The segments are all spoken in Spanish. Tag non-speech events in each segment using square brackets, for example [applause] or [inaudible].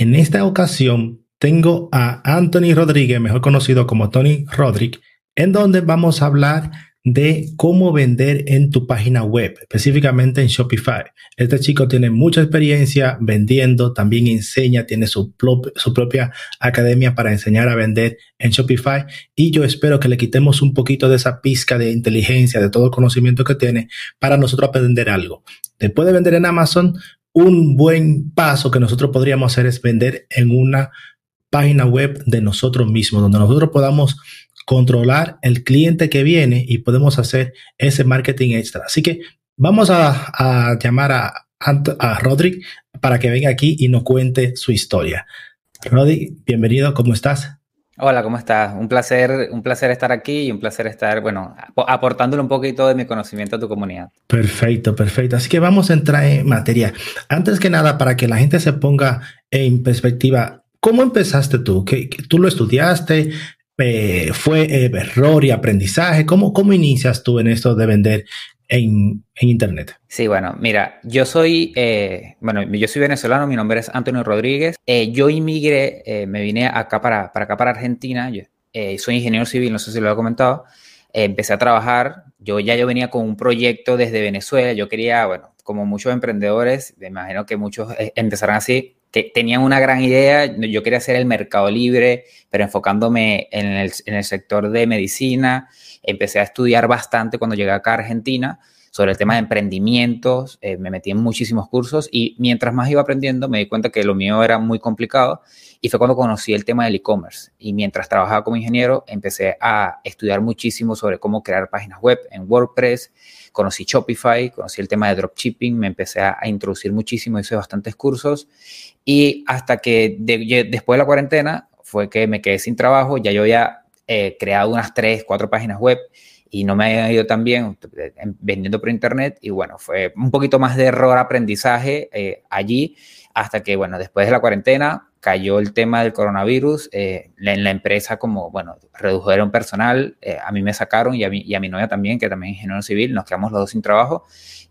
En esta ocasión tengo a Anthony Rodríguez, mejor conocido como Tony Rodríguez, en donde vamos a hablar de cómo vender en tu página web, específicamente en Shopify. Este chico tiene mucha experiencia vendiendo, también enseña, tiene su, propia academia para enseñar a vender en Shopify y yo espero que le quitemos un poquito de esa pizca de inteligencia, de todo el conocimiento que tiene para nosotros aprender algo. Después de vender en Amazon, un buen paso que nosotros podríamos hacer es vender en una página web de nosotros mismos, donde nosotros podamos controlar el cliente que viene y podemos hacer ese marketing extra. Así que vamos a, llamar a, a Rodrick para que venga aquí y nos cuente su historia. Rodrick, bienvenido, ¿cómo estás? Hola, ¿cómo estás? Un placer, un placer estar aquí y un placer estar, bueno, aportándole un poquito de mi conocimiento a tu comunidad. Perfecto, perfecto. Así que vamos a entrar en materia. Antes que nada, para que la gente se ponga en perspectiva, ¿cómo empezaste tú? ¿Qué, tú lo estudiaste? Eh, fue eh, error y aprendizaje? ¿Cómo, ¿Cómo inicias tú en esto de vender en, en Internet? Sí, bueno, mira, yo soy, eh, bueno, yo soy venezolano, mi nombre es Antonio Rodríguez. yo inmigré, me vine acá para, para acá para Argentina. Yo, soy ingeniero civil, no sé si lo he comentado. empecé a trabajar, yo ya yo venía con un proyecto desde Venezuela, yo quería, bueno, como muchos emprendedores, me imagino que muchos empezarán así, tenían una gran idea, yo quería hacer el mercado libre, pero enfocándome en el, en el, sector de medicina, empecé a estudiar bastante cuando llegué acá a Argentina sobre el tema de emprendimientos, eh, me metí en muchísimos cursos y mientras más iba aprendiendo me di cuenta que lo mío era muy complicado y fue cuando conocí el tema del e-commerce. Y mientras trabajaba como ingeniero empecé a estudiar muchísimo sobre cómo crear páginas web en WordPress, conocí Shopify, conocí el tema de dropshipping, me empecé a, introducir muchísimo, hice bastantes cursos y hasta que después de la cuarentena fue que me quedé sin trabajo, ya yo había eh, creado unas tres, cuatro páginas web y no me había ido tan bien vendiendo por internet y bueno, fue un poquito más de error aprendizaje eh, allí hasta que bueno, después de la cuarentena cayó el tema del coronavirus, eh, en la empresa como, bueno, redujeron personal, a mí me sacaron y a, mí, y a mi novia también, que también es ingeniero civil, nos quedamos los dos sin trabajo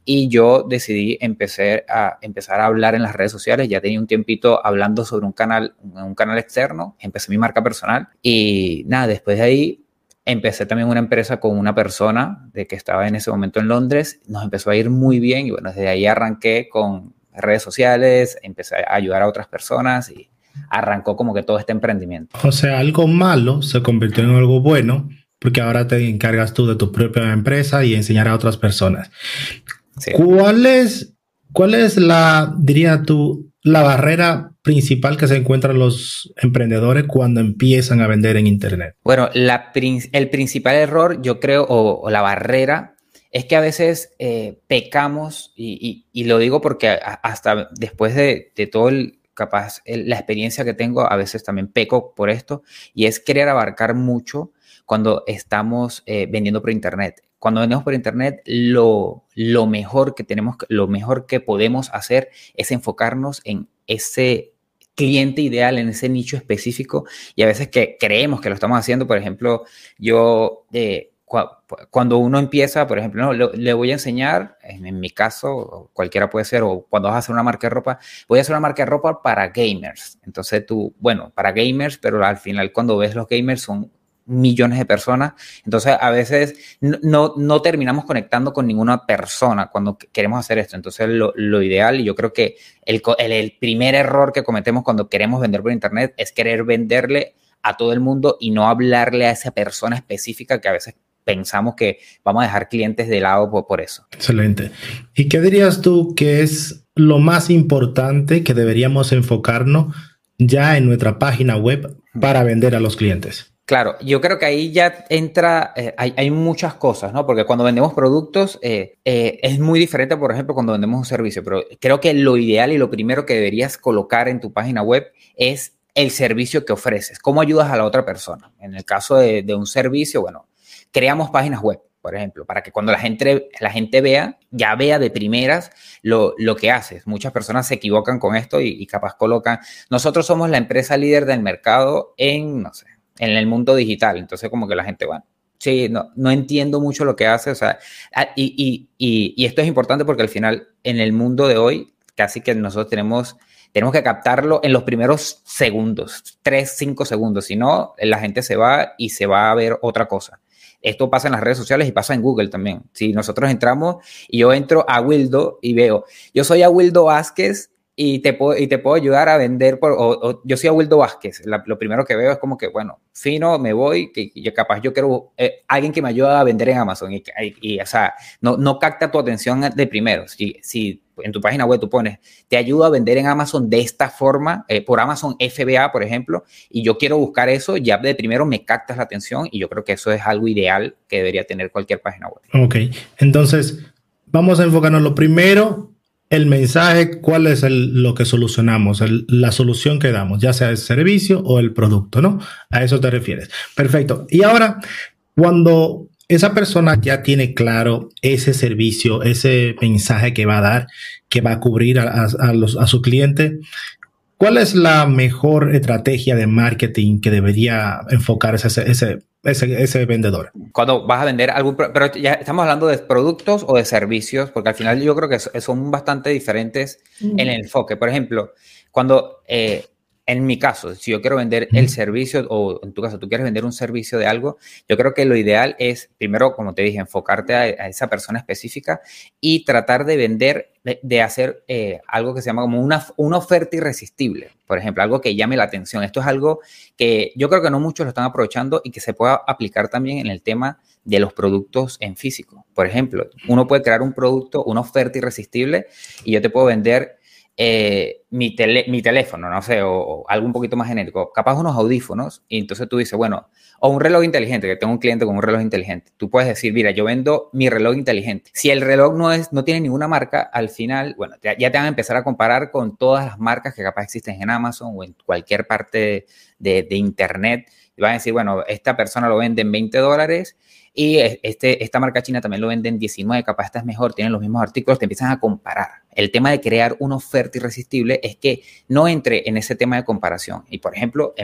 y yo decidí empezar a, empezar a hablar en las redes sociales. Ya tenía un tiempito hablando sobre un canal, un canal externo, empecé mi marca personal y nada, después de ahí empecé también una empresa con una persona de que estaba en ese momento en Londres, nos empezó a ir muy bien y bueno, desde ahí arranqué con redes sociales, empecé a ayudar a otras personas y arrancó como que todo este emprendimiento. O sea, algo malo se convirtió en algo bueno porque ahora te encargas tú de tu propia empresa y enseñar a otras personas. ¿Cuál es, cuál es la, diría tú, la barrera principal que se encuentran los emprendedores cuando empiezan a vender en Internet? Bueno, la, el principal error, yo creo, o, la barrera, es que a veces eh, pecamos, y, y, lo digo porque hasta después de, de todo el, capaz, la experiencia que tengo, a veces también peco por esto, y es querer abarcar mucho cuando estamos eh, vendiendo por Internet cuando vendemos por internet, lo, lo, mejor que tenemos, lo mejor que podemos hacer es enfocarnos en ese cliente ideal, en ese nicho específico y a veces que creemos que lo estamos haciendo. Por ejemplo, yo eh, cuando uno empieza, por ejemplo, no, le voy a enseñar, en, mi caso, cualquiera puede ser, o cuando vas a hacer una marca de ropa, voy a hacer una marca de ropa para gamers. Entonces tú, bueno, para gamers, pero al final cuando ves los gamers son millones de personas. Entonces, a veces no, no terminamos conectando con ninguna persona cuando queremos hacer esto. Entonces, lo, lo ideal, y yo creo que el, el, primer error que cometemos cuando queremos vender por Internet es querer venderle a todo el mundo y no hablarle a esa persona específica que a veces pensamos que vamos a dejar clientes de lado por, por eso. Excelente. ¿Y qué dirías tú que es lo más importante que deberíamos enfocarnos ya en nuestra página web para vender a los clientes? Claro, yo creo que ahí ya entra, eh, hay, muchas cosas, ¿no? Porque cuando vendemos productos eh, eh, es muy diferente, por ejemplo, cuando vendemos un servicio, pero creo que lo ideal y lo primero que deberías colocar en tu página web es el servicio que ofreces, cómo ayudas a la otra persona. En el caso de, de un servicio, bueno, creamos páginas web por ejemplo, para que cuando la gente, la gente vea, ya vea de primeras lo, lo que haces. Muchas personas se equivocan con esto y, capaz colocan, nosotros somos la empresa líder del mercado en, no sé, en el mundo digital. Entonces como que la gente, bueno, sí, no, no entiendo mucho lo que hace. O sea, ah, y, y, y, y esto es importante porque al final en el mundo de hoy, casi que nosotros tenemos tenemos que captarlo en los primeros segundos, tres, cinco segundos, si no, la gente se va y se va a ver otra cosa. Esto pasa en las redes sociales y pasa en Google también. Si nosotros entramos y yo entro a Wildo y veo, yo soy a Wildo Vázquez y te puedo, y te puedo ayudar a vender, por, o, yo soy a Wildo Vázquez, lo primero que veo es como que, bueno, fino, me voy, que, yo capaz yo quiero eh, alguien que me ayude a vender en Amazon y, y, o sea, no, no capta tu atención de primero. Si, si en tu página web tú pones, te ayudo a vender en Amazon de esta forma, eh, por Amazon FBA, por ejemplo, y yo quiero buscar eso, ya de primero me captas la atención y yo creo que eso es algo ideal que debería tener cualquier página web. Ok, entonces vamos a enfocarnos lo primero, el mensaje, cuál es lo que solucionamos, la solución que damos, ya sea el servicio o el producto, ¿no? A eso te refieres. Perfecto. Y ahora, cuando esa persona ya tiene claro ese servicio, ese mensaje que va a dar, que va a cubrir a, su cliente. ¿Cuál es la mejor estrategia de marketing que debería enfocar ese, ese, ese, vendedor? Cuando vas a vender algún, pero ya estamos hablando de productos o de servicios, porque al final yo creo que son bastante diferentes en el enfoque. Por ejemplo, cuando eh, en mi caso, si yo quiero vender el servicio o en tu caso tú quieres vender un servicio de algo, yo creo que lo ideal es, primero, como te dije, enfocarte a, esa persona específica y tratar de vender, de, hacer eh, algo que se llama como una, una oferta irresistible, por ejemplo, algo que llame la atención. Esto es algo que yo creo que no muchos lo están aprovechando y que se pueda aplicar también en el tema de los productos en físico. Por ejemplo, uno puede crear un producto, una oferta irresistible y yo te puedo vender eh, mi, mi, teléfono, no sé, o, algo un poquito más genérico, capaz unos audífonos, y entonces tú dices, bueno, o un reloj inteligente, que tengo un cliente con un reloj inteligente. Tú puedes decir, mira, yo vendo mi reloj inteligente. Si el reloj no, es, no tiene ninguna marca, al final, bueno, ya, te van a empezar a comparar con todas las marcas que capaz existen en Amazon o en cualquier parte de, de Internet. Y van a decir, bueno, esta persona lo vende en 20 dólares y este, esta marca china también lo vende en 19, capaz esta es mejor, tienen los mismos artículos, te empiezan a comparar. El tema de crear una oferta irresistible es que no entre en ese tema de comparación. Y por ejemplo,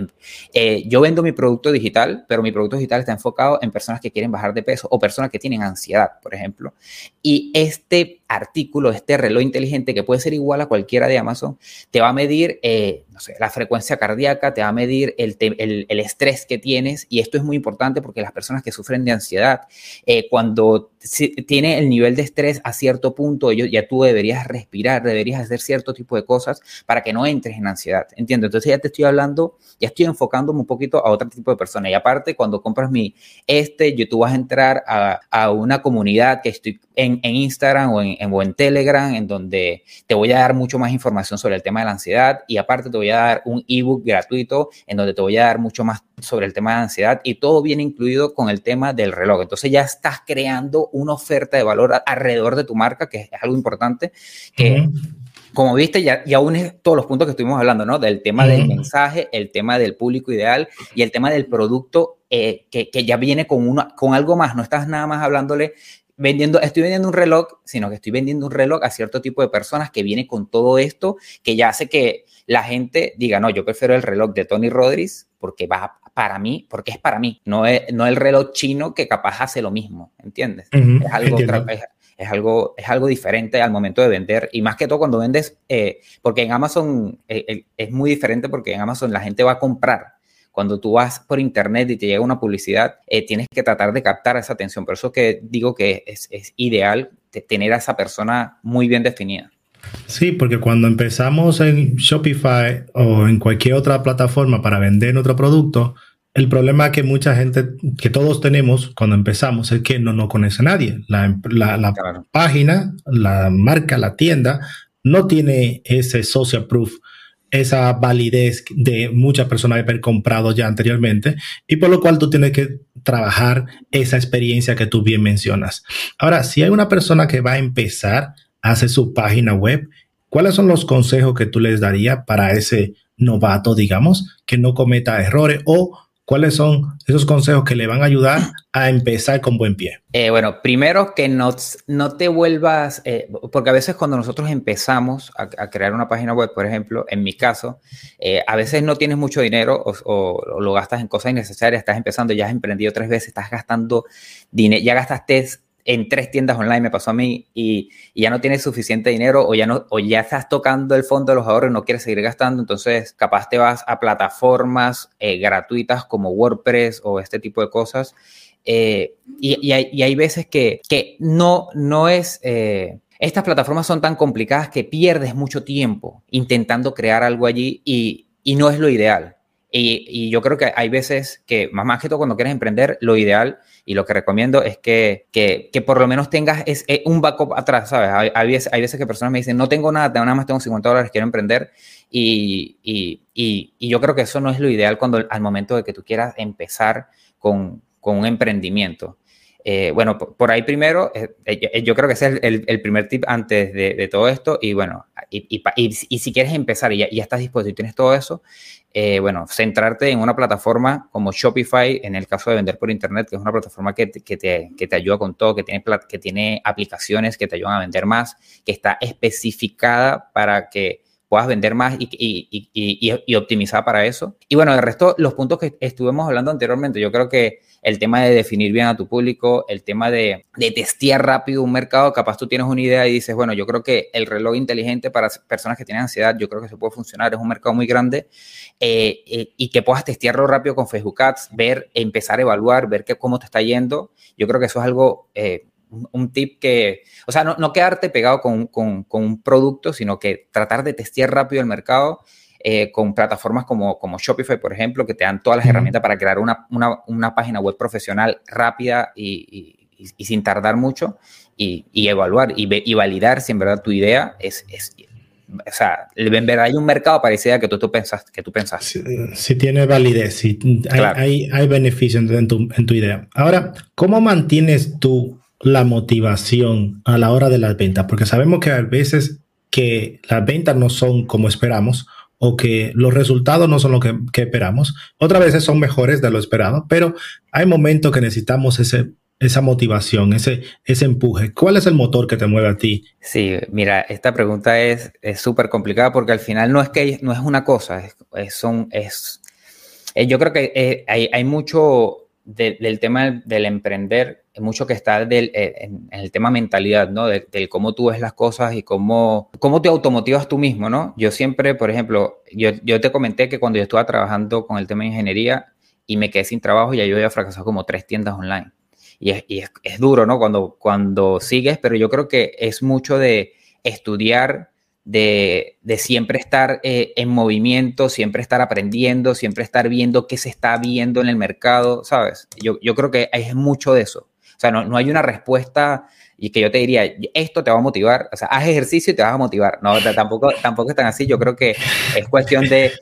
eh, yo vendo mi producto digital, pero mi producto digital está enfocado en personas que quieren bajar de peso o personas que tienen ansiedad, por ejemplo. Y este artículo, este reloj inteligente que puede ser igual a cualquiera de Amazon, te va a medir, eh, no sé, la frecuencia cardíaca, te va a medir el, el, estrés que tienes. Y esto es muy importante porque las personas que sufren de ansiedad, eh, cuando tiene el nivel de estrés a cierto punto, ya tú deberías respirar, deberías hacer cierto tipo de cosas para que no entres en ansiedad, ¿entiendes? Entonces ya te estoy hablando, ya estoy enfocándome un poquito a otro tipo de personas. Y aparte, cuando compras mi, este, tú vas a entrar a, a una comunidad que estoy en, en Instagram o en, o en Telegram, en donde te voy a dar mucho más información sobre el tema de la ansiedad y aparte te voy a dar un ebook gratuito en donde te voy a dar mucho más sobre el tema de ansiedad y todo viene incluido con el tema del reloj. Entonces ya estás creando una oferta de valor alrededor de tu marca, que es algo importante, que... Como viste, ya, ya une todos los puntos que estuvimos hablando, ¿no? Del tema del mensaje, el tema del público ideal y el tema del producto eh, que, que, ya viene con, una, con algo más. No estás nada más hablándole vendiendo, estoy vendiendo un reloj, sino que estoy vendiendo un reloj a cierto tipo de personas que viene con todo esto, que ya hace que la gente diga, no, yo prefiero el reloj de Tony Rodríguez porque va para mí, porque es para mí, no, es, no el reloj chino que capaz hace lo mismo, ¿entiendes? es, algo es, algo, es algo diferente al momento de vender y más que todo cuando vendes, eh, porque en Amazon eh, eh, es muy diferente porque en Amazon la gente va a comprar. Cuando tú vas por internet y te llega una publicidad, tienes que tratar de captar esa atención. Por eso que digo que es, es ideal tener a esa persona muy bien definida. Sí, porque cuando empezamos en Shopify o en cualquier otra plataforma para vender nuestro producto, el problema que mucha gente, que todos tenemos cuando empezamos, es que no nos conoce nadie. La, página, la marca, la tienda, no tiene ese social proof, esa validez de muchas personas haber comprado ya anteriormente, y por lo cual tú tienes que trabajar esa experiencia que tú bien mencionas. Ahora, si hay una persona que va a empezar, hace su página web, ¿cuáles son los consejos que tú les darías para ese novato, digamos, que no cometa errores o ¿Cuáles son esos consejos que le van a ayudar a empezar con buen pie? Eh, bueno, primero que no, no te vuelvas, eh, porque a veces cuando nosotros empezamos a, crear una página web, por ejemplo, en mi caso, eh, a veces no tienes mucho dinero o, lo gastas en cosas innecesarias, estás empezando, ya has emprendido tres veces, estás gastando dinero, ya gastaste en tres tiendas online me pasó a mí y, ya no tienes suficiente dinero o ya no o ya estás tocando el fondo de los ahorros y no quieres seguir gastando, entonces capaz te vas a plataformas eh, gratuitas como WordPress o este tipo de cosas. Eh, y, hay, veces que, que no, no es... Eh, estas plataformas son tan complicadas que pierdes mucho tiempo intentando crear algo allí y, y no es lo ideal. Y, yo creo que hay veces que, más, más que todo cuando quieres emprender, lo ideal y lo que recomiendo es que, que, que por lo menos tengas es, eh, un backup atrás, ¿sabes? Hay, veces, que personas me dicen, no tengo nada, nada más tengo 50 dólares, quiero emprender. Y, y, y, yo creo que eso no es lo ideal cuando al momento de que tú quieras empezar con, con un emprendimiento. Eh, bueno, por, ahí primero, eh, yo creo que ese es el, primer tip antes de, todo esto. Y bueno, y, si quieres empezar y ya, ya, estás dispuesto y tienes todo eso, eh, bueno, centrarte en una plataforma como Shopify, en el caso de vender por Internet, que es una plataforma que, que, te, que te, ayuda con todo, que tiene, que tiene aplicaciones que te ayudan a vender más, que está especificada para que puedas vender más y, optimizada para eso. Y bueno, el resto, los puntos que estuvimos hablando anteriormente, yo creo que el tema de definir bien a tu público, el tema de, de testear rápido un mercado, capaz tú tienes una idea y dices, bueno, yo creo que el reloj inteligente para personas que tienen ansiedad, yo creo que se puede funcionar, es un mercado muy grande eh, eh, y que puedas testearlo rápido con Facebook Ads, ver, empezar a evaluar, ver que, cómo te está yendo. Yo creo que eso es algo... Eh, un tip que, o sea, no, no quedarte pegado con, con, con, un producto, sino que tratar de testear rápido el mercado eh, con plataformas como, como Shopify, por ejemplo, que te dan todas las herramientas para crear una, una, una, página web profesional rápida y, y, y sin tardar mucho y, evaluar y, validar si en verdad tu idea es, es o sea, en verdad hay un mercado para esa idea que tú, tú pensas, que tú pensas. Si, tiene validez, si hay, hay, hay beneficio en tu, en tu idea. Ahora, ¿cómo mantienes tú la motivación a la hora de las ventas, porque sabemos que a veces que las ventas no son como esperamos o que los resultados no son lo que, esperamos. Otras veces son mejores de lo esperado, pero hay momentos que necesitamos ese, esa motivación, ese, ese empuje. ¿Cuál es el motor que te mueve a ti? Sí, mira, esta pregunta es súper complicada porque al final no es que no es una cosa, es, son, es, eh, yo creo que eh, hay, hay mucho del tema del, emprender, mucho que está del, eh, en, el tema mentalidad, ¿no? Del, cómo tú ves las cosas y cómo, cómo te automotivas tú mismo, ¿no? Yo siempre, por ejemplo, yo, yo te comenté que cuando yo estaba trabajando con el tema de ingeniería y me quedé sin trabajo, ya yo había fracasado como tres tiendas online. Y es, y es, es duro, ¿no? Cuando, cuando sigues, pero yo creo que es mucho de estudiar, de, siempre estar eh, en movimiento, siempre estar aprendiendo, siempre estar viendo qué se está viendo en el mercado, ¿sabes? Yo, creo que es mucho de eso. O sea, no, hay una respuesta y que yo te diría, esto te va a motivar, o sea, haz ejercicio y te vas a motivar. No, tampoco, tampoco es tan así. Yo creo que es cuestión de,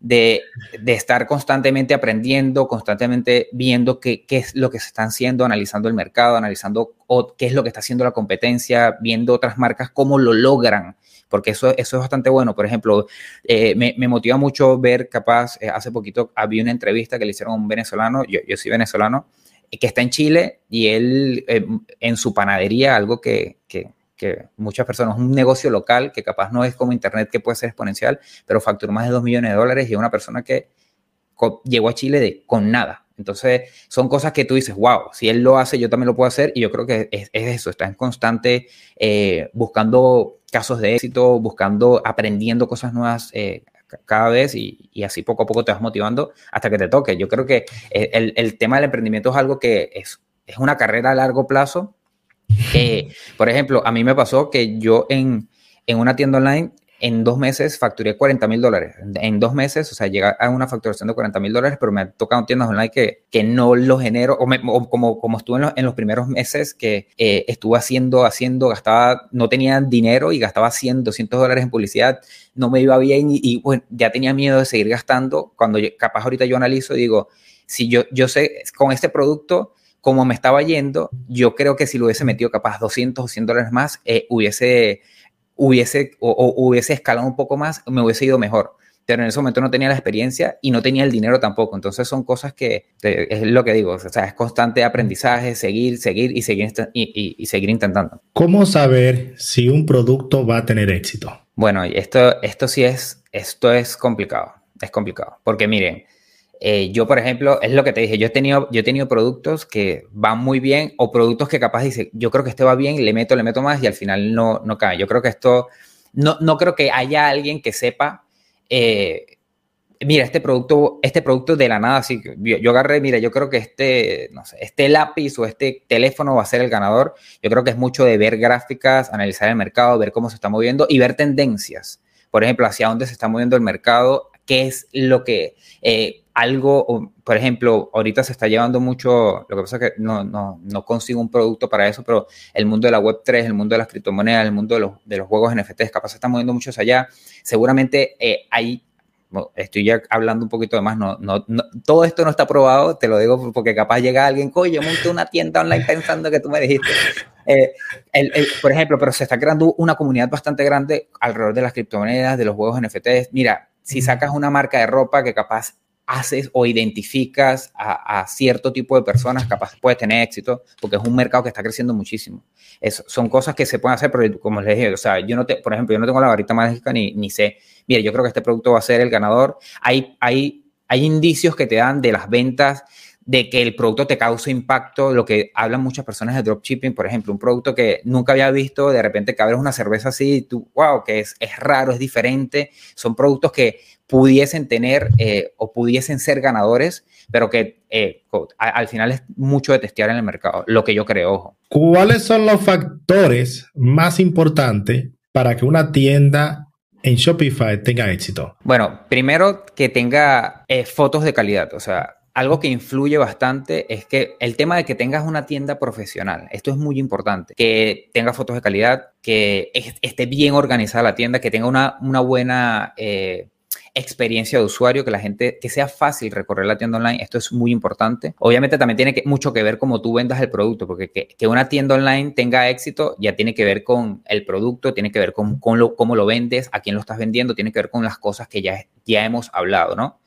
de, estar constantemente aprendiendo, constantemente viendo qué, qué, es lo que se está haciendo, analizando el mercado, analizando qué es lo que está haciendo la competencia, viendo otras marcas, cómo lo logran porque eso, eso es bastante bueno. Por ejemplo, eh, me, me, motiva mucho ver, capaz, eh, hace poquito había una entrevista que le hicieron a un venezolano, yo, yo soy venezolano, eh, que está en Chile y él en su panadería, algo que, que, que, muchas personas, un negocio local que capaz no es como Internet que puede ser exponencial, pero facturó más de 2 millones de dólares y es una persona que llegó a Chile de, con nada. Entonces, son cosas que tú dices, wow, si él lo hace, yo también lo puedo hacer. Y yo creo que es, es eso, está en constante buscando casos de éxito, buscando, aprendiendo cosas nuevas eh, cada vez y, y, así poco a poco te vas motivando hasta que te toque. Yo creo que el, el tema del emprendimiento es algo que es, es una carrera a largo plazo. que por ejemplo, a mí me pasó que yo en, en una tienda online en dos meses facturé 40 mil dólares. En dos meses, o sea, llega a una facturación de 40 mil dólares, pero me ha tocado tiendas online que, que no lo genero, o, como, como estuve en los, en los, primeros meses que eh, estuve haciendo, haciendo, gastaba, no tenía dinero y gastaba 100, 200 dólares en publicidad, no me iba bien y, bueno, ya tenía miedo de seguir gastando. Cuando capaz ahorita yo analizo y digo, si yo, yo sé, con este producto, como me estaba yendo, yo creo que si lo hubiese metido capaz 200 o 100 dólares más, eh, hubiese hubiese, o, hubiese escalado un poco más, me hubiese ido mejor. pero en ese momento no tenía la experiencia y no tenía el dinero tampoco. Entonces son cosas que, es lo que digo, o sea, es constante aprendizaje, seguir, seguir y seguir, y, y, seguir intentando. ¿Cómo saber si un producto va a tener éxito? Bueno, esto, esto sí es, esto es complicado, es complicado, porque miren, eh, yo, por ejemplo, es lo que te dije, yo he, tenido, yo he tenido productos que van muy bien o productos que capaz dice, yo creo que este va bien, le meto, le meto más y al final no, no cae. Yo creo que esto, no, no creo que haya alguien que sepa eh, mira, este producto, este producto de la nada, así yo, yo, agarré, mira, yo creo que este, no sé, este lápiz o este teléfono va a ser el ganador. Yo creo que es mucho de ver gráficas, analizar el mercado, ver cómo se está moviendo y ver tendencias. Por ejemplo, hacia dónde se está moviendo el mercado, qué es lo que eh, algo, por ejemplo, ahorita se está llevando mucho, lo que pasa es que no, no, no, consigo un producto para eso, pero el mundo de la Web3, el mundo de las criptomonedas, el mundo de los, de los juegos NFTs, capaz se están moviendo muchos allá. Seguramente eh, hay estoy ya hablando un poquito de más, no, no, todo esto no está probado, te lo digo porque capaz llega alguien, coño, monte una tienda online pensando que tú me dijiste. [laughs] Eh, por ejemplo, pero se está creando una comunidad bastante grande alrededor de las criptomonedas, de los juegos NFTs. Mira, si sacas una marca de ropa que capaz haces o identificas a, cierto tipo de personas, capaz puedes tener éxito, porque es un mercado que está creciendo muchísimo. son cosas que se pueden hacer, pero como les dije, o sea, yo no te, por ejemplo, yo no tengo la varita mágica ni, ni sé, mire, yo creo que este producto va a ser el ganador. Hay, hay, hay indicios que te dan de las ventas de que el producto te causa impacto, lo que hablan muchas personas de dropshipping, por ejemplo, un producto que nunca había visto, de repente que abres una cerveza así, y tú, wow, que es, es raro, es diferente, son productos que pudiesen tener eh, o pudiesen ser ganadores, pero que eh, al final es mucho de testear en el mercado, lo que yo creo, ojo. ¿Cuáles son los factores más importantes para que una tienda en Shopify tenga éxito? Bueno, primero que tenga eh, fotos de calidad, o sea, algo que influye bastante es que el tema de que tengas una tienda profesional, esto es muy importante, que tenga fotos de calidad, que esté bien organizada la tienda, que tenga una, una buena experiencia de usuario, que la gente, que sea fácil recorrer la tienda online, esto es muy importante. Obviamente también tiene mucho que ver cómo tú vendas el producto, porque que, una tienda online tenga éxito ya tiene que ver con el producto, tiene que ver con, cómo lo vendes, a quién lo estás vendiendo, tiene que ver con las cosas que ya, ya hemos hablado, ¿no?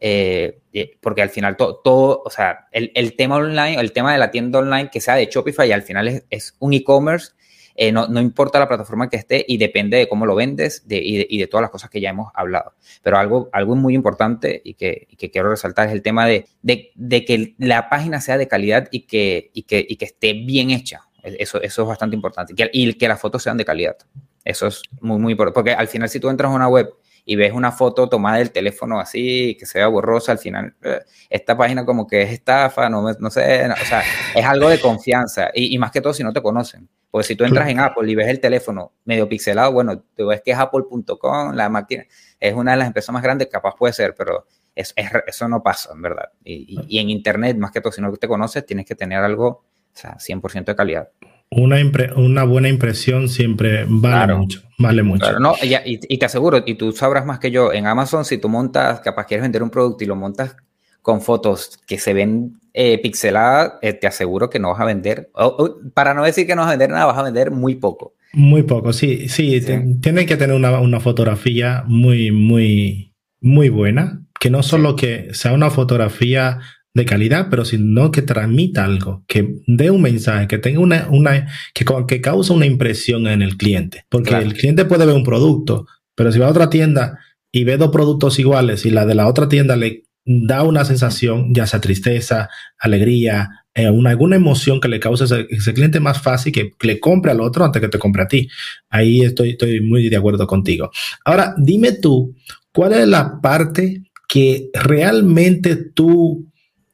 Eh, eh, porque al final todo, todo o sea, el, el, tema online, el tema de la tienda online que sea de Shopify, al final es, es un e-commerce eh, no, importa la plataforma que esté y depende de cómo lo vendes y, de, todas las cosas que ya hemos hablado. Pero algo, algo muy importante y que, quiero resaltar es el tema de, que la página sea de calidad y que, que, que esté bien hecha. Eso, eso es bastante importante. Y que las fotos sean de calidad. Eso es muy, muy importante. Porque al final, si tú entras a una web y ves una foto tomada del teléfono así, que se vea borrosa, al final, eh, esta página como que es estafa, no, no sé, o sea, es algo de confianza. Y, y, más que todo si no te conocen. Pues si tú entras en Apple y ves el teléfono medio pixelado, bueno, tú ves que es apple.com, la máquina es una de las empresas más grandes, capaz puede ser, pero es, eso no pasa, en verdad. Y, en Internet, más que todo, si no te conoces, tienes que tener algo, o sea, 100% de calidad. Una, una buena impresión siempre vale mucho, vale mucho. Claro, no, y, y, te aseguro, y tú sabrás más que yo, en Amazon, si tú montas, capaz quieres vender un producto y lo montas con fotos que se ven eh, pixelada, eh, te aseguro que no vas a vender, para no decir que no vas a vender nada, vas a vender muy poco. Muy poco, sí, sí, tiene que tener una, fotografía muy, muy, muy buena, que no solo que sea una fotografía de calidad, pero sino que transmita algo, que dé un mensaje, que tenga una, una que, que cause una impresión en el cliente. Porque el cliente puede ver un producto, pero si va a otra tienda y ve dos productos iguales y la de la otra tienda le da una sensación, ya sea tristeza, alegría, eh, una, alguna emoción que le cause a ese, cliente más fácil que, le compre al otro antes que te compre a ti. Ahí estoy, estoy muy de acuerdo contigo. Ahora, dime tú, ¿cuál es la parte que realmente tú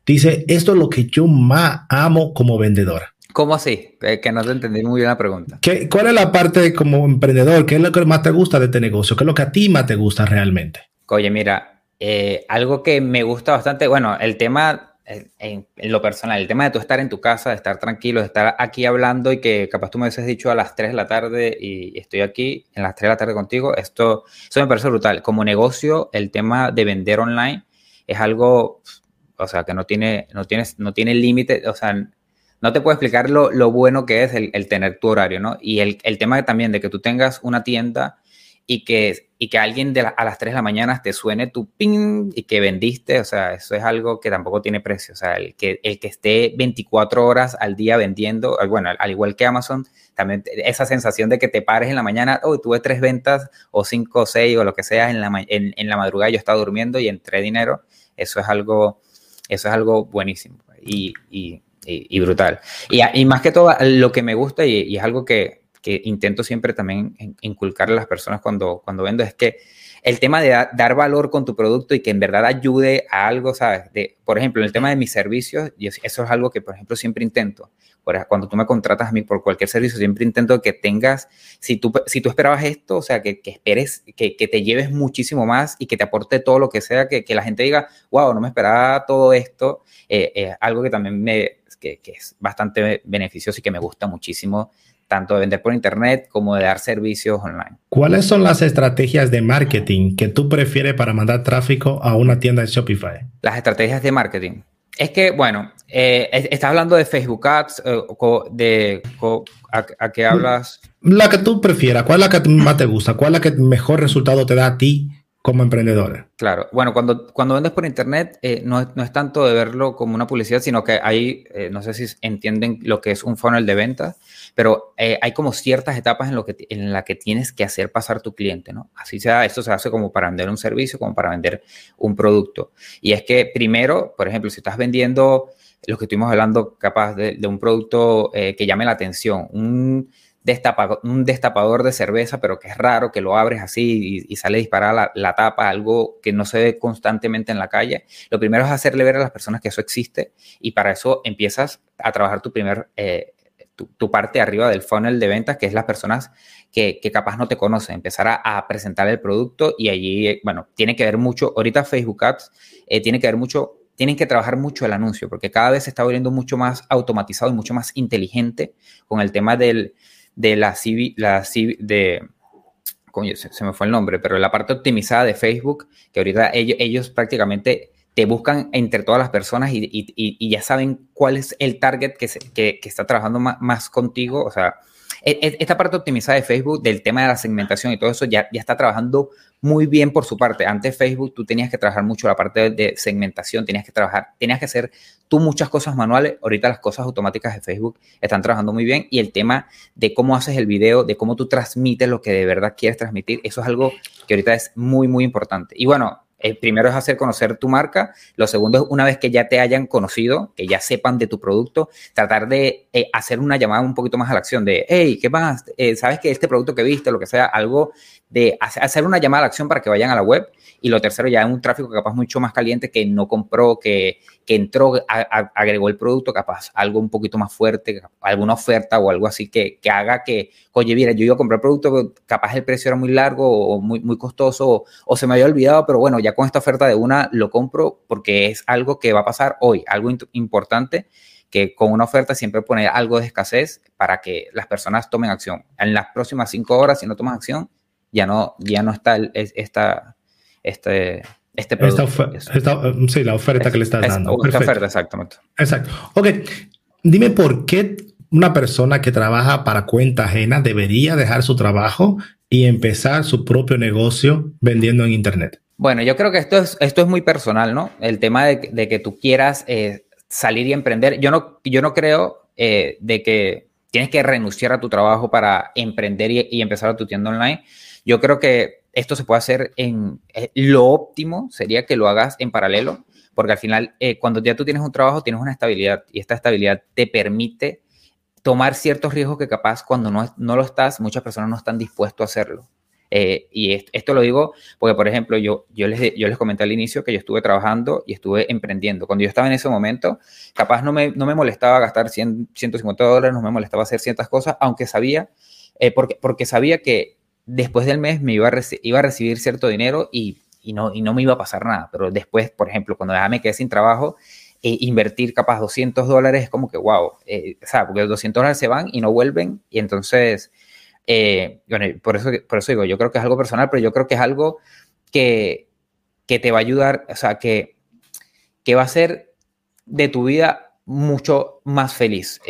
dices, esto es lo que yo más amo como vendedor? ¿Cómo así? que no te entendí muy bien la pregunta. ¿Qué, ¿Cuál es la parte como emprendedor? ¿Qué es lo que más te gusta de este negocio? ¿Qué es lo que a ti más te gusta realmente? Oye, mira, eh, algo que me gusta bastante, bueno, el tema eh, en, lo personal, el tema de tú estar en tu casa, de estar tranquilo, de estar aquí hablando y que capaz tú me hubieses dicho a las 3 de la tarde y estoy aquí en las 3 de la tarde contigo, esto, eso me parece brutal. Como negocio, el tema de vender online es algo, o sea, que no tiene, no tienes, no tiene límite, o sea, no te puedo explicar lo, lo bueno que es el, el, tener tu horario, ¿no? Y el, el tema también de que tú tengas una tienda y que, y que alguien de a las 3 de la mañana te suene tu ping y que vendiste, o sea, eso es algo que tampoco tiene precio. O sea, el que, el que esté 24 horas al día vendiendo, bueno, al igual que Amazon, también esa sensación de que te pares en la mañana, oh, tuve tres ventas o cinco o seis o lo que sea en la, en, en la madrugada, yo estaba durmiendo y entré dinero, eso es algo, eso es algo buenísimo y, y, y, brutal. Y, más que todo, lo que me gusta y es algo que, que intento siempre también inculcarle a las personas cuando, cuando vendo es que el tema de dar valor con tu producto y que en verdad ayude a algo, ¿sabes? De, por ejemplo, en el tema de mis servicios, eso es algo que, por ejemplo, siempre intento. Cuando tú me contratas a mí por cualquier servicio, siempre intento que tengas, si tú, si tú esperabas esto, o sea, que, que esperes, que, que, te lleves muchísimo más y que te aporte todo lo que sea, que, que la gente diga, wow, no me esperaba todo esto, eh, eh, algo que también me, que, que es bastante beneficioso y que me gusta muchísimo tanto de vender por internet como de dar servicios online. ¿Cuáles son las estrategias de marketing que tú prefieres para mandar tráfico a una tienda de Shopify? Las estrategias de marketing. Es que, bueno, eh, estás hablando de Facebook Ads, eh, de, a, qué hablas? La que tú prefieras, ¿cuál es la que más te gusta? ¿Cuál es la que mejor resultado te da a ti como emprendedores. Claro, bueno, cuando, cuando vendes por internet eh, no, no, es tanto de verlo como una publicidad, sino que hay, eh, no sé si entienden lo que es un funnel de ventas, pero eh, hay como ciertas etapas en, lo que, en la que tienes que hacer pasar tu cliente, ¿no? Así sea, esto se hace como para vender un servicio, como para vender un producto. Y es que primero, por ejemplo, si estás vendiendo lo que estuvimos hablando, capaz de, de un producto que llame la atención, un un destapador de cerveza, pero que es raro que lo abres así y, sale disparada la, tapa, algo que no se ve constantemente en la calle. Lo primero es hacerle ver a las personas que eso existe y para eso empiezas a trabajar tu primer, eh, tu, parte arriba del funnel de ventas, que es las personas que, capaz no te conocen, empezar a, presentar el producto y allí, bueno, tiene que ver mucho, ahorita Facebook Ads eh, tiene que ver mucho tienen que trabajar mucho el anuncio, porque cada vez se está volviendo mucho más automatizado y mucho más inteligente con el tema del, de la, la de, coño, se, me fue el nombre, pero la parte optimizada de Facebook, que ahorita ellos, ellos prácticamente te buscan entre todas las personas y, ya saben cuál es el target que, que, está trabajando más, más, contigo. O sea, esta parte optimizada de Facebook, del tema de la segmentación y todo eso, ya, ya está trabajando muy bien por su parte. Antes Facebook tú tenías que trabajar mucho la parte de segmentación, tenías que trabajar, tenías que hacer tú muchas cosas manuales. Ahorita las cosas automáticas de Facebook están trabajando muy bien y el tema de cómo haces el video, de cómo tú transmites lo que de verdad quieres transmitir, eso es algo que ahorita es muy, muy importante. Y bueno, el primero es hacer conocer tu marca. Lo segundo es una vez que ya te hayan conocido, que ya sepan de tu producto, tratar de eh, hacer una llamada un poquito más a la acción de, hey, ¿qué más? Eh, ¿Sabes que este producto que viste, lo que sea, algo de hacer una llamada a la acción para que vayan a la web? Y lo tercero ya es un tráfico capaz mucho más caliente que no compró, que, que entró, agregó el producto, capaz algo un poquito más fuerte, alguna oferta o algo así que, que haga que, oye, mira, yo iba a comprar el producto, capaz el precio era muy largo o muy, muy costoso o, se me había olvidado, pero bueno, ya con esta oferta de una lo compro porque es algo que va a pasar hoy, algo importante que con una oferta siempre pone algo de escasez para que las personas tomen acción. En las próximas cinco horas, si no toman acción, ya no, ya no está esta, este, este producto. sí, la oferta que le estás dando. Esta oferta, exactamente. Exacto. Ok, dime por qué una persona que trabaja para cuenta ajena debería dejar su trabajo y empezar su propio negocio vendiendo en Internet. Bueno, yo creo que esto es, esto es muy personal, ¿no? El tema de, que tú quieras eh, salir y emprender. Yo no, yo no creo eh, de que tienes que renunciar a tu trabajo para emprender y, empezar a tu tienda online. Yo creo que esto se puede hacer en eh, lo óptimo sería que lo hagas en paralelo, porque al final cuando ya tú tienes un trabajo tienes una estabilidad y esta estabilidad te permite tomar ciertos riesgos que capaz cuando no, no lo estás, muchas personas no están dispuestos a hacerlo. Eh, y esto, lo digo porque, por ejemplo, yo, yo, les, yo les comenté al inicio que yo estuve trabajando y estuve emprendiendo. Cuando yo estaba en ese momento, capaz no me, no me molestaba gastar 100, 150 dólares, no me molestaba hacer ciertas cosas, aunque sabía, porque, porque sabía que después del mes me iba a, iba a recibir cierto dinero y, y, no, y no me iba a pasar nada. Pero después, por ejemplo, cuando ya me quedé sin trabajo, eh, invertir capaz 200 dólares es como que, wow, eh, o sea, porque los 200 dólares se van y no vuelven. Y entonces, eh, bueno, por eso, por eso digo, yo creo que es algo personal, pero yo creo que es algo que, que te va a ayudar, o sea, que, que va a ser de tu vida mucho más feliz.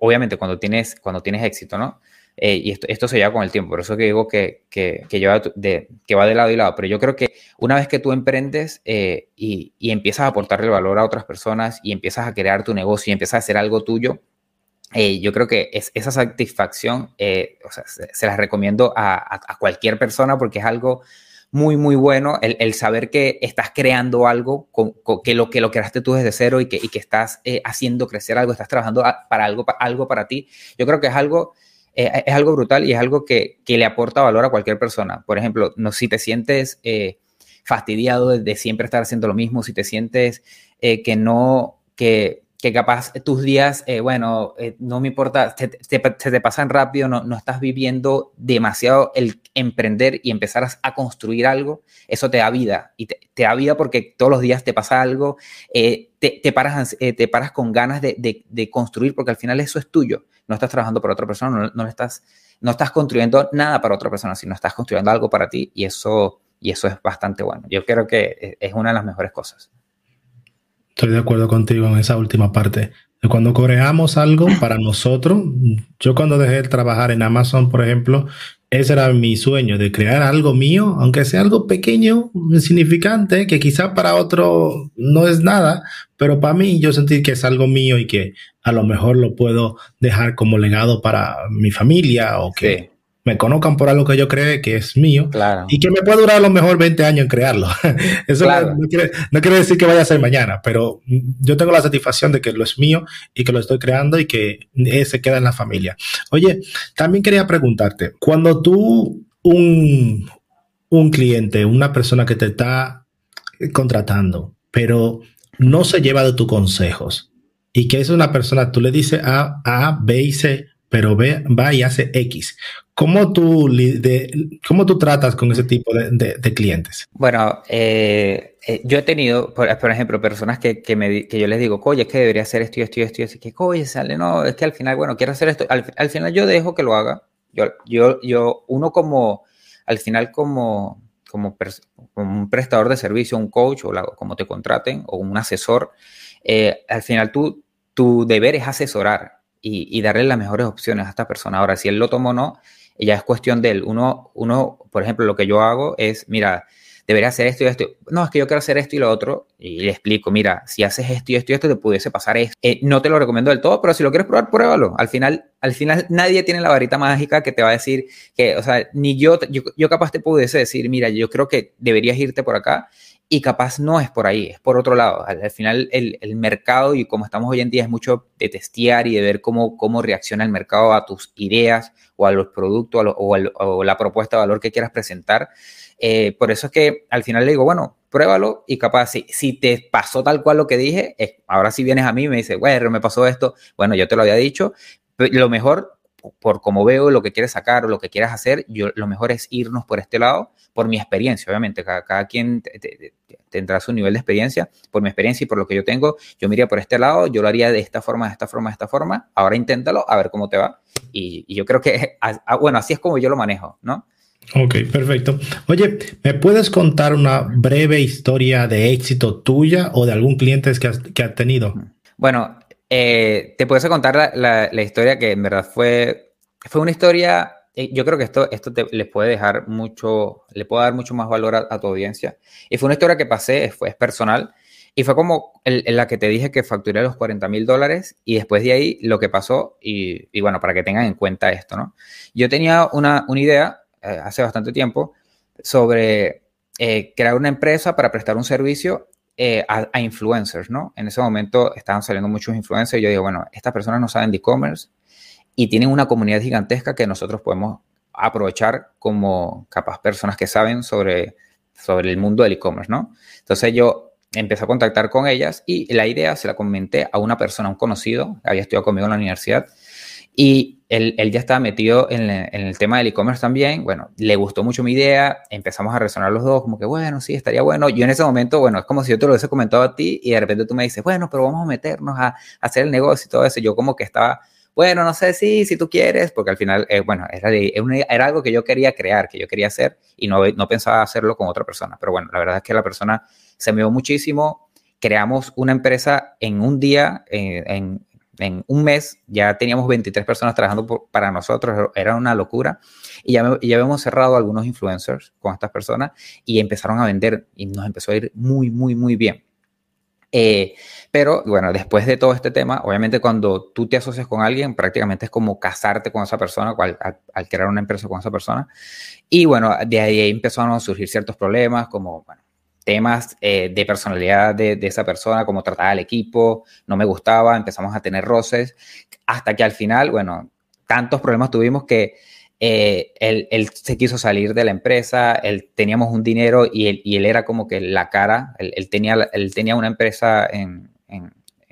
obviamente, cuando tienes, cuando tienes éxito, ¿no? Eh, y esto, esto se lleva con el tiempo, por eso que digo que, que, que, lleva de, que va de lado y lado. Pero yo creo que una vez que tú emprendes eh, y, y, empiezas a aportarle valor a otras personas y empiezas a crear tu negocio y empiezas a hacer algo tuyo, eh, yo creo que es, esa satisfacción sea, se, las recomiendo a, cualquier persona porque es algo muy, muy bueno el, saber que estás creando algo, con, con, que, lo, que lo creaste tú desde cero y que, estás haciendo crecer algo, estás trabajando para algo, para algo para ti. Yo creo que es algo eh, es algo brutal y es algo que, le aporta valor a cualquier persona. Por ejemplo, no, si te sientes eh, fastidiado de, siempre estar haciendo lo mismo, si te sientes eh, que no, que, que capaz tus días, eh, bueno, eh, no me importa, se te, pasan rápido, no, no, estás viviendo demasiado el emprender y empezar a, construir algo, eso te da vida y te, da vida porque todos los días te pasa algo, eh, te, paras, eh, te paras con ganas de, de, de, construir porque al final eso es tuyo, no estás trabajando para otra persona, no, no, estás, no estás construyendo nada para otra persona, sino estás construyendo algo para ti y eso, y eso es bastante bueno. Yo creo que es una de las mejores cosas. Estoy de acuerdo contigo en esa última parte. Cuando creamos algo [laughs] para nosotros, yo cuando dejé de trabajar en Amazon, por ejemplo, ese era mi sueño, de crear algo mío, aunque sea algo pequeño, insignificante, que quizá para otro no es nada, pero para mí yo sentí que es algo mío y que a lo mejor lo puedo dejar como legado para mi familia o que me conozcan por algo que yo creo que es mío claro. y que me puede durar a lo mejor 20 años en crearlo. [laughs] Eso claro. no, quiere, no, quiere, decir que vaya a ser mañana, pero yo tengo la satisfacción de que lo es mío y que lo estoy creando y que se queda en la familia. Oye, también quería preguntarte, cuando tú, un, un cliente, una persona que te está contratando, pero no se lleva de tus consejos y que es una persona, tú le dices A, A, B y C, pero ve, va y hace X. ¿Cómo tú, de, ¿Cómo tú tratas con ese tipo de, de, de clientes? Bueno, eh, eh, yo he tenido, por, por ejemplo, personas que, que, me, que, yo les digo, oye, es que debería hacer esto y esto y esto, y así que, oye, sale, no, es que al final, bueno, quiero hacer esto. Al, al, final yo dejo que lo haga. Yo, yo, yo uno como, al final como, como, como un prestador de servicio, un coach o la, como te contraten, o un asesor, eh, al final tú, tu deber es asesorar y, y, darle las mejores opciones a esta persona. Ahora, si él lo tomó o no, ya es cuestión de él. Uno, uno, por ejemplo, lo que yo hago es, mira, debería hacer esto y esto. No, es que yo quiero hacer esto y lo otro. Y le explico, mira, si haces esto y esto y esto, te pudiese pasar esto. Eh, no te lo recomiendo del todo, pero si lo quieres probar, pruébalo. Al final, al final nadie tiene la varita mágica que te va a decir que, o sea, ni yo, yo, yo capaz te pudiese decir, mira, yo creo que deberías irte por acá y capaz no es por ahí, es por otro lado. Al, al final el, el, mercado y como estamos hoy en día es mucho de testear y de ver cómo, cómo reacciona el mercado a tus ideas o a los productos a o, o, la propuesta de valor que quieras presentar. Eh, por eso es que al final le digo, bueno, pruébalo y capaz si, si te pasó tal cual lo que dije, ahora si vienes a mí y me dices, bueno, me pasó esto, bueno, yo te lo había dicho, lo mejor por como veo lo que quieres sacar o lo que quieras hacer, yo, lo mejor es irnos por este lado, por mi experiencia, obviamente, cada, cada quien te, te, te, tendrá su nivel de experiencia, por mi experiencia y por lo que yo tengo, yo me iría por este lado, yo lo haría de esta forma, de esta forma, de esta forma, ahora inténtalo, a ver cómo te va, y, y yo creo que, [laughs] a, bueno, así es como yo lo manejo, ¿no? Ok, perfecto. Oye, ¿me puedes contar una breve historia de éxito tuya o de algún cliente que has, que has tenido? Bueno, eh, te puedo contar la, historia que en verdad fue, fue una historia, eh, yo creo que esto, esto te, les puede dejar mucho, le puede dar mucho más valor a, tu audiencia. Y fue una historia que pasé, fue, es personal, y fue como en la que te dije que facturé los 40 mil dólares y después de ahí lo que pasó, y, y, bueno, para que tengan en cuenta esto, ¿no? Yo tenía una, una idea eh, hace bastante tiempo sobre crear una empresa para prestar un servicio eh, a, a, influencers, ¿no? En ese momento estaban saliendo muchos influencers y yo digo, bueno, estas personas no saben de e-commerce y tienen una comunidad gigantesca que nosotros podemos aprovechar como capaz personas que saben sobre, sobre el mundo del e-commerce, ¿no? Entonces yo empecé a contactar con ellas y la idea se la comenté a una persona, un conocido, había estudiado conmigo en la universidad y él, ya estaba metido en, el tema del e-commerce también. Bueno, le gustó mucho mi idea. Empezamos a resonar los dos, como que, bueno, sí, estaría bueno. Yo en ese momento, bueno, es como si yo te lo hubiese comentado a ti y de repente tú me dices, bueno, pero vamos a meternos a, hacer el negocio y todo eso. Yo como que estaba, bueno, no sé si, si tú quieres, porque al final, eh, bueno, era, era, algo que yo quería crear, que yo quería hacer y no, no pensaba hacerlo con otra persona. Pero bueno, la verdad es que la persona se me dio muchísimo. Creamos una empresa en un día, en, en en un mes ya teníamos 23 personas trabajando para nosotros, era una locura. Y ya, ya habíamos cerrado algunos influencers con estas personas y empezaron a vender y nos empezó a ir muy, muy, muy bien. Eh, pero bueno, después de todo este tema, obviamente cuando tú te asocias con alguien, prácticamente es como casarte con esa persona, al, crear una empresa con esa persona. Y bueno, de ahí empezaron a surgir ciertos problemas, como temas eh, de personalidad de, esa persona, cómo trataba al equipo, no me gustaba, empezamos a tener roces, hasta que al final, bueno, tantos problemas tuvimos que eh, él, se quiso salir de la empresa, él, teníamos un dinero y él, y él era como que la cara, él, tenía, él tenía una empresa en,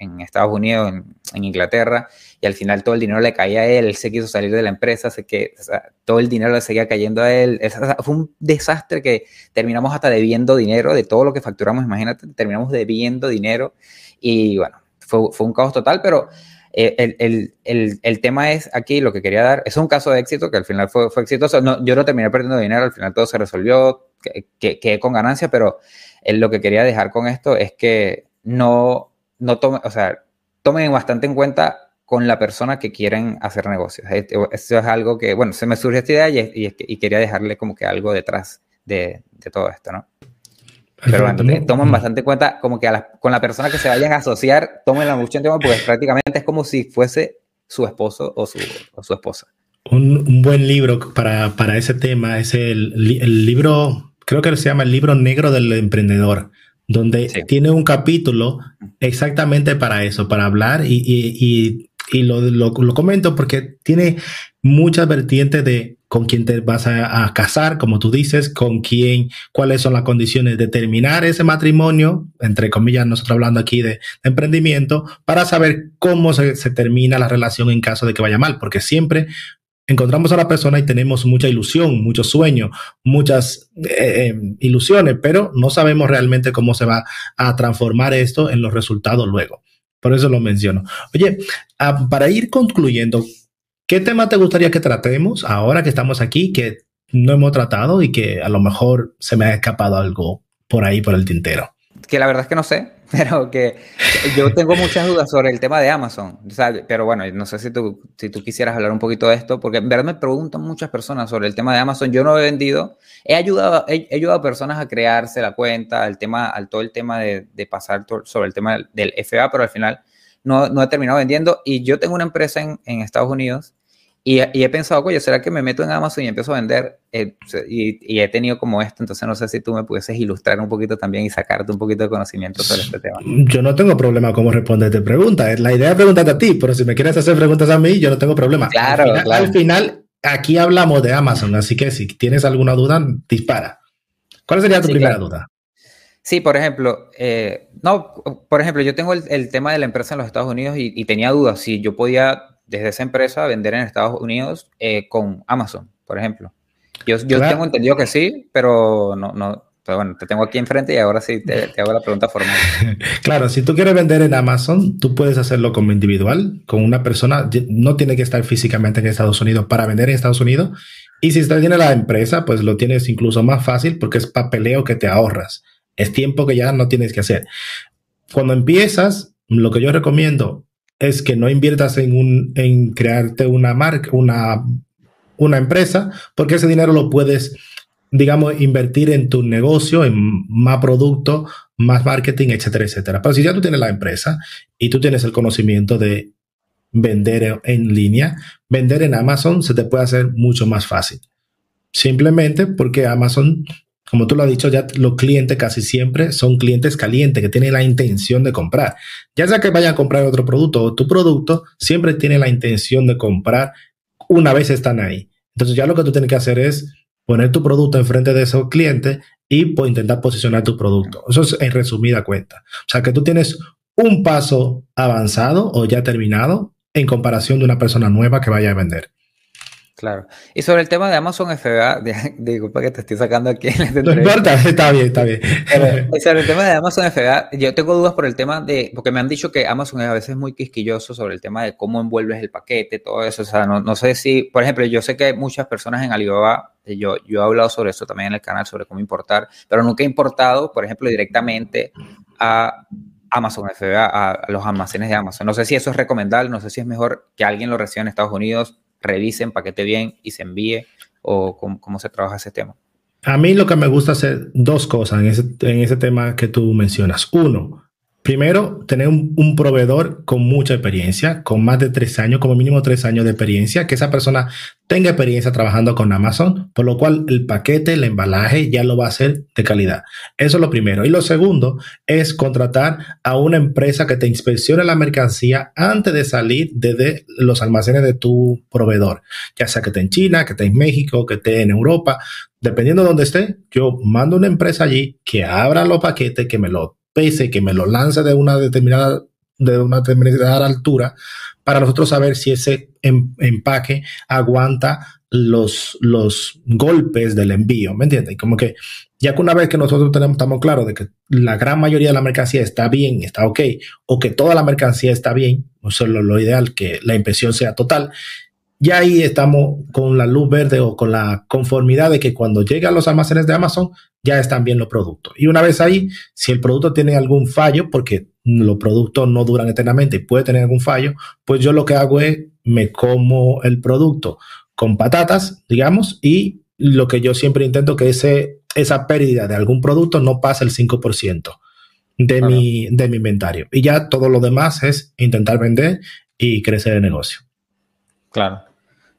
en Estados Unidos, en, en, Inglaterra, y al final todo el dinero le caía a él, él se quiso salir de la empresa, así que todo el dinero le seguía cayendo a él. fue un desastre que terminamos hasta debiendo dinero de todo lo que facturamos, imagínate, terminamos debiendo dinero y bueno, fue, fue un caos total, pero eh, el, el, el, tema es aquí, lo que quería dar, es un caso de éxito que al final fue, fue exitoso. No, yo no terminé perdiendo dinero, al final todo se resolvió, quedé que, con ganancia, pero lo que quería dejar con esto es que no, no tomen, o sea, tomen bastante en cuenta con la persona que quieren hacer negocios. Eso es algo que, bueno, se me surge esta idea y, y, y quería dejarle como que algo detrás de, de todo esto, ¿no? Pero bueno, toman bastante cuenta como que con la persona que se vayan a asociar, tómenla mucho en tema porque prácticamente es como si fuese su esposo o su, o su esposa. Un, un, buen libro para, para, ese tema es el, el, libro, creo que se llama el libro negro del emprendedor, donde tiene un capítulo exactamente para eso, para hablar y, y, y, y lo, lo, lo comento porque tiene muchas vertientes de con quién te vas a, casar, como tú dices, con quién, cuáles son las condiciones de terminar ese matrimonio, entre comillas, nosotros hablando aquí de, emprendimiento, para saber cómo se, termina la relación en caso de que vaya mal, porque siempre encontramos a la persona y tenemos mucha ilusión, mucho sueño, muchas eh, eh, ilusiones, pero no sabemos realmente cómo se va a transformar esto en los resultados luego. Por eso lo menciono. Oye, ah, para ir concluyendo, ¿Qué tema te gustaría que tratemos ahora que estamos aquí, que no hemos tratado y que a lo mejor se me ha escapado algo por ahí, por el tintero? Que la verdad es que no sé, [laughs] pero que yo tengo muchas dudas sobre el tema de Amazon. Pero bueno, no sé si tú, si tú quisieras hablar un poquito de esto, porque en verdad me preguntan muchas personas sobre el tema de Amazon. Yo no he vendido, he ayudado, he, ayudado a personas a crearse la cuenta, al tema, al todo el tema de, de pasar sobre el tema del, FA, pero al final no, no, he terminado vendiendo. Y yo tengo una empresa en, en Estados Unidos y, he pensado, oye, ¿será que me meto en Amazon y empiezo a vender? Eh, y, he tenido como esto, entonces no sé si tú me pudieses ilustrar un poquito también y sacarte un poquito de conocimiento sobre este tema. Yo no tengo problema cómo responderte preguntas. La idea es preguntarte a ti, pero si me quieres hacer preguntas a mí, yo no tengo problema. Claro, al final, claro. Al final, aquí hablamos de Amazon, así que si tienes alguna duda, dispara. ¿Cuál sería tu primera duda? Sí, por ejemplo, eh, no, por ejemplo, yo tengo el, tema de la empresa en los Estados Unidos y, y tenía dudas si yo podía desde esa empresa vender en Estados Unidos eh, con Amazon, por ejemplo. Yo, yo tengo entendido que sí, pero no, no, bueno, te tengo aquí enfrente y ahora sí te, te, hago la pregunta formal. [laughs] Claro, si tú quieres vender en Amazon, tú puedes hacerlo como individual, con una persona, no tiene que estar físicamente en Estados Unidos para vender en Estados Unidos. Y si usted tiene la empresa, pues lo tienes incluso más fácil porque es papeleo que te ahorras. Es tiempo que ya no tienes que hacer. Cuando empiezas, lo que yo recomiendo, es que no inviertas en, un, en crearte una marca, una, una empresa, porque ese dinero lo puedes, digamos, invertir en tu negocio, en más producto, más marketing, etcétera, etcétera. Pero si ya tú tienes la empresa y tú tienes el conocimiento de vender en línea, vender en Amazon se te puede hacer mucho más fácil. Simplemente porque Amazon como tú lo has dicho, ya los clientes casi siempre son clientes calientes que tienen la intención de comprar. Ya sea que vayan a comprar otro producto o tu producto, siempre tiene la intención de comprar una vez están ahí. Entonces ya lo que tú tienes que hacer es poner tu producto enfrente de esos clientes y pues, intentar posicionar tu producto. Eso es en resumida cuenta. O sea que tú tienes un paso avanzado o ya terminado en comparación de una persona nueva que vaya a vender. Claro. Y sobre el tema de Amazon FBA, [laughs] disculpa que te estoy sacando aquí. no importa, está bien, está bien. sobre el tema de Amazon FBA, yo tengo dudas por el tema de, porque me han dicho que Amazon es a veces muy quisquilloso sobre el tema de cómo envuelves el paquete, todo eso. O sea, no, no sé si, por ejemplo, yo sé que muchas personas en Alibaba, yo, yo he hablado sobre eso también en el canal, sobre cómo importar, pero nunca he importado, por ejemplo, directamente a Amazon FBA, a los almacenes de Amazon. No sé si eso es recomendable, no sé si es mejor que alguien lo reciba en Estados Unidos, revisen, paquete bien y se envíe, o cómo, se trabaja ese tema. A mí lo que me gusta hacer dos cosas en ese, en ese tema que tú mencionas. Uno, Primero, tener un, proveedor con mucha experiencia, con más de tres años, como mínimo tres años de experiencia, que esa persona tenga experiencia trabajando con Amazon, por lo cual el paquete, el embalaje ya lo va a hacer de calidad. Eso es lo primero. Y lo segundo es contratar a una empresa que te inspeccione la mercancía antes de salir desde los almacenes de tu proveedor, ya sea que esté en China, que esté en México, que esté en Europa. Dependiendo de dónde esté, yo mando una empresa allí que abra los paquetes, que me lo pese que me lo lance de una determinada, de una determinada altura, para nosotros saber si ese em, empaque aguanta los, los golpes del envío, ¿me entiendes? Como que ya que una vez que nosotros tenemos, estamos claros de que la gran mayoría de la mercancía está bien, está ok, o que toda la mercancía está bien, es lo, lo ideal, que la impresión sea total, ya ahí estamos con la luz verde o con la conformidad de que cuando llega a los almacenes de Amazon ya están bien los productos. Y una vez ahí, si el producto tiene algún fallo, porque los productos no duran eternamente y puede tener algún fallo, pues yo lo que hago es me como el producto con patatas, digamos, y lo que yo siempre intento que ese, esa pérdida de algún producto no pase el 5% de, mi, de mi inventario. Y ya todo lo demás es intentar vender y crecer el negocio. Claro.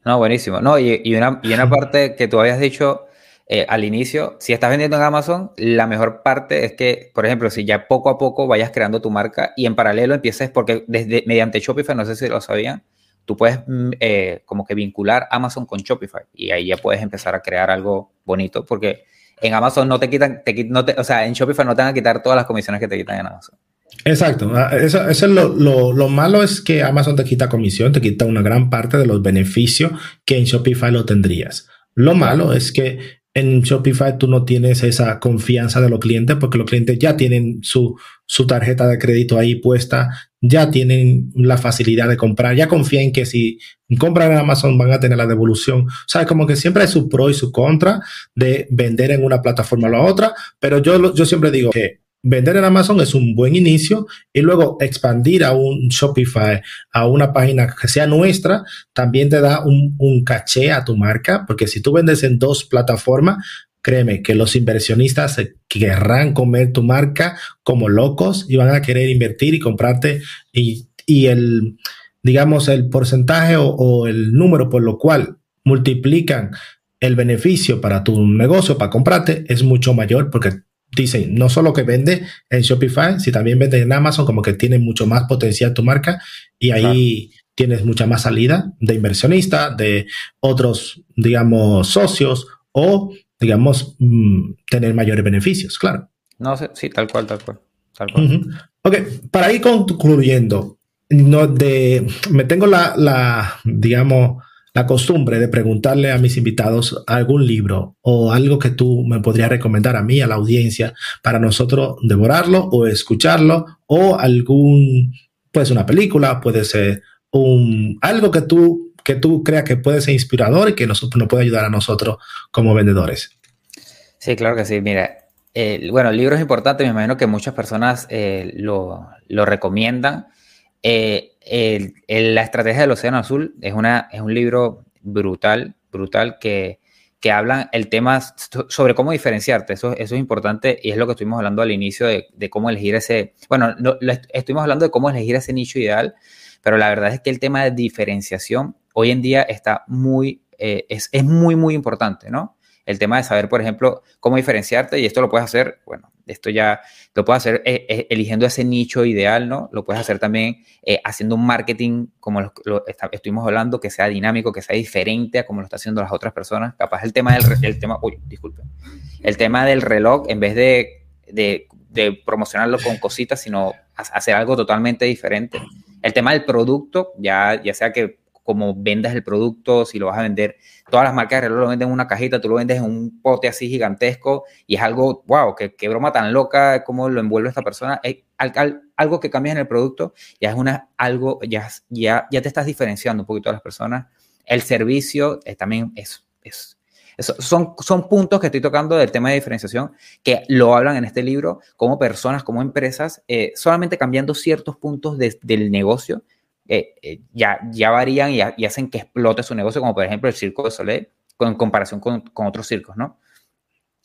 No, buenísimo. No, y, una, y una [laughs] parte que tú habías dicho eh, al inicio, si estás vendiendo en Amazon, la mejor parte es que, por ejemplo, si ya poco a poco vayas creando tu marca y en paralelo empieces, porque desde mediante Shopify, no sé si lo sabían, tú puedes mm, eh, como que vincular Amazon con Shopify y ahí ya puedes empezar a crear algo bonito, porque en Amazon no te quitan, te, no te, o sea, en Shopify no te van a quitar todas las comisiones que te quitan en Amazon. Exacto. Ah, eso, es lo, malo es que Amazon te quita comisión, te quita una gran parte de los beneficios que en Shopify lo tendrías. Lo malo es que en Shopify tú no tienes esa confianza de los clientes porque los clientes ya tienen su, su tarjeta de crédito ahí puesta, ya tienen la facilidad de comprar, ya confían que si compran en Amazon van a tener la devolución. O sea, como que siempre hay su pro y su contra de vender en una plataforma o la otra, pero yo, yo siempre digo que vender en Amazon es un buen inicio y luego expandir a un Shopify, a una página que sea nuestra, también te da un, caché a tu marca, porque si tú vendes en dos plataformas, créeme que los inversionistas querrán comer tu marca como locos y van a querer invertir y comprarte y, el, digamos, el porcentaje o, o el número por lo cual multiplican el beneficio para tu negocio, para comprarte, es mucho mayor porque dicen, no solo que vende en Shopify, si también vende en Amazon, como que tiene mucho más potencial tu marca y ahí tienes mucha más salida de inversionistas, de otros, digamos, socios o, digamos, mm, tener mayores beneficios, claro. No, sí, tal cual, tal cual. Ok, para ir concluyendo, no de, me tengo la, la, digamos, la costumbre de preguntarle a mis invitados algún libro o algo que tú me podrías recomendar a mí, a la audiencia, para nosotros devorarlo o escucharlo o algún, pues una película, puede ser un, algo que tú, que tú creas que puede ser inspirador y que nos, nos puede ayudar a nosotros como vendedores. Sí, claro que sí. Mira, bueno, el libro es importante, me imagino que muchas personas eh, lo, lo recomiendan. Eh, la estrategia del Océano Azul es, una, es un libro brutal, brutal que, que habla el tema sobre cómo diferenciarte. Eso, eso es importante y es lo que estuvimos hablando al inicio de, cómo elegir ese, bueno, estuvimos hablando de cómo elegir ese nicho ideal, pero la verdad es que el tema de diferenciación hoy en día está muy, eh, es, es muy, muy importante, ¿no? El tema de saber, por ejemplo, cómo diferenciarte y esto lo puedes hacer, bueno, esto ya lo puedes hacer eh, eh, eligiendo ese nicho ideal, ¿no? Lo puedes hacer también eh, haciendo un marketing, como lo, estuvimos hablando, que sea dinámico, que sea diferente a como lo están haciendo las otras personas. Capaz el tema del, el tema, uy, disculpe, el tema del reloj, en vez de, de, de promocionarlo con cositas, sino hacer algo totalmente diferente. El tema del producto, ya, ya sea que como vendas el producto, si lo vas a vender. Todas las marcas de reloj lo venden en una cajita, tú lo vendes en un pote así gigantesco y es algo, wow, qué, qué broma tan loca, cómo lo envuelve esta persona. algo que cambias en el producto ya es una, algo, ya, ya, ya te estás diferenciando un poquito a las personas. El servicio también es, es, son, son puntos que estoy tocando del tema de diferenciación que lo hablan en este libro como personas, como empresas, eh, solamente cambiando ciertos puntos del negocio, eh, eh, ya, ya varían y, hacen que explote su negocio, como por ejemplo el Circo de Soleil, en comparación con, con otros circos, ¿no?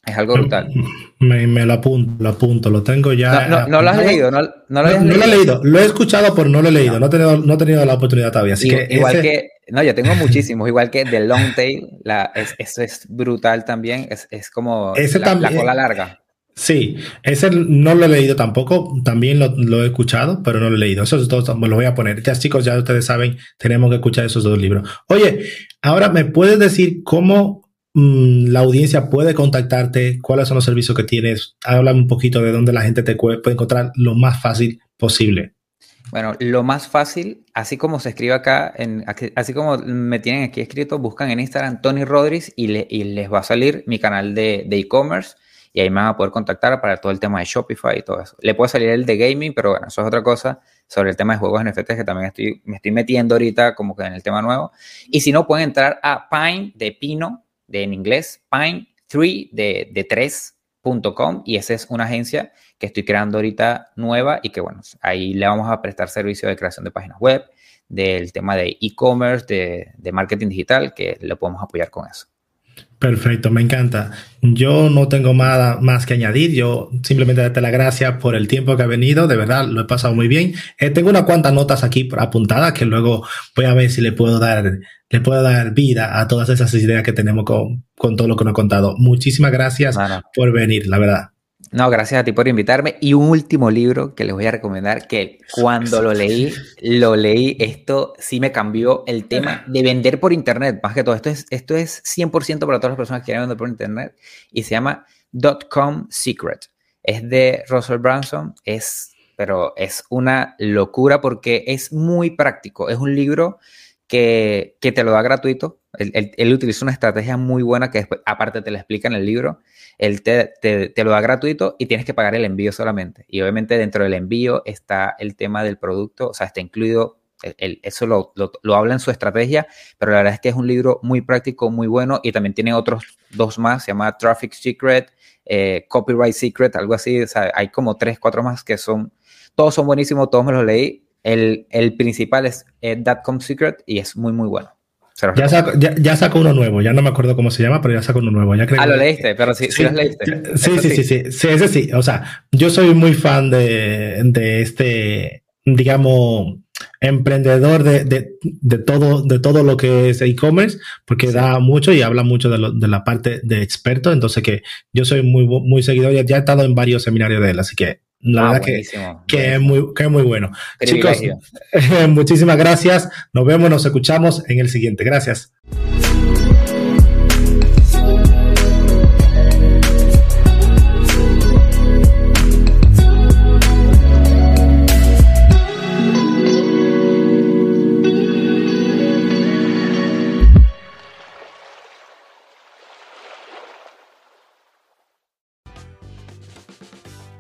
Es algo brutal. Me, me, lo apunto, lo apunto, lo tengo ya. No, no, lo has leído, no, no lo, no, lo he leído, lo he escuchado, pero no lo he leído, no, he, tenido, no he tenido la oportunidad todavía. Así que igual que, no, yo tengo muchísimos, igual que The Long Tail, la, es, eso es brutal también, es, es como ese la, también, la, cola larga. Sí, ese no lo he leído tampoco, también lo, he escuchado, pero no lo he leído. Esos dos los voy a poner. Ya chicos, ya ustedes saben, tenemos que escuchar esos dos libros. Oye, ahora me puedes decir cómo Mm, la audiencia puede contactarte, cuáles son los servicios que tienes, háblame un poquito de dónde la gente te puede encontrar lo más fácil posible. Bueno, lo más fácil, así como se escribe acá, en, así como me tienen aquí escrito, buscan en Instagram Tony Rodríguez y, les va a salir mi canal de e-commerce y ahí me van a poder contactar para todo el tema de Shopify y todo eso. Le puede salir el de gaming, pero bueno, eso es otra cosa sobre el tema de juegos NFT que también estoy, me estoy metiendo ahorita como que en el tema nuevo. Y si no, pueden entrar a Pine de Pino de, en inglés, Pine3 de, de 3.com y esa es una agencia que estoy creando ahorita nueva y que bueno, ahí le vamos a prestar servicio de creación de páginas web, del tema de e-commerce, de, de marketing digital, que le podemos apoyar con eso. Perfecto, me encanta. Yo no tengo nada más que añadir. Yo simplemente darte las gracias por el tiempo que ha venido. De verdad, lo he pasado muy bien. Eh, tengo unas cuantas notas aquí apuntadas que luego voy a ver si le puedo dar, le puedo dar vida a todas esas ideas que tenemos con, con todo lo que nos he contado. Muchísimas gracias por venir, la verdad. No, gracias a ti por invitarme. Y un último libro que les voy a recomendar, que cuando lo leí, lo leí, esto sí me cambió el tema de vender por Internet. Más que todo, esto es, esto es 100% para todas las personas que quieren vender por Internet y se llama .com Secret. Es de Russell Branson, es, pero es una locura porque es muy práctico. Es un libro que, que te lo da gratuito. Él, él, él utiliza una estrategia muy buena que después, aparte te la explica en el libro él te, te, lo da gratuito y tienes que pagar el envío solamente. Y obviamente dentro del envío está el tema del producto, o sea, está incluido, el, eso lo, lo, habla en su estrategia, pero la verdad es que es un libro muy práctico, muy bueno y también tiene otros dos más, se llama Traffic Secret, eh, Copyright Secret, algo así, o sea, hay como tres, cuatro más que son, todos son buenísimos, todos me los leí. El, el principal es eh, Datcom Secret y es muy, muy bueno. Ya sacó, ya, sacó, uno nuevo, ya no me acuerdo cómo se llama, pero ya sacó uno nuevo. Ya creo ah, lo leíste, pero sí, sí, leíste. Sí, sí, sí, sí, sí, ese sí. O sea, yo soy muy fan de, de este, digamos, emprendedor de, de, de, todo, de todo lo que es e-commerce, porque da mucho y habla mucho de, lo, de, la parte de experto. Entonces, que yo soy muy, muy seguidor, ya, ya he estado en varios seminarios de él, así que la ah, verdad que, que, es muy, que es muy bueno. Chicos, [laughs] muchísimas gracias. Nos vemos, nos escuchamos en el siguiente. Gracias.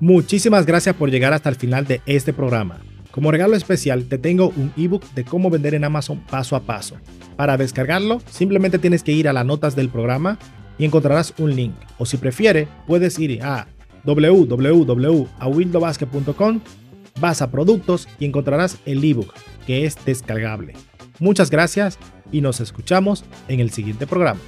Muchísimas gracias por llegar hasta el final de este programa. Como regalo especial te tengo un ebook de cómo vender en Amazon paso a paso. Para descargarlo, simplemente tienes que ir a las notas del programa y encontrarás un link. O si prefiere, puedes ir a www.awildobasket.com, vas a productos y encontrarás el ebook que es descargable. Muchas gracias y nos escuchamos en el siguiente programa.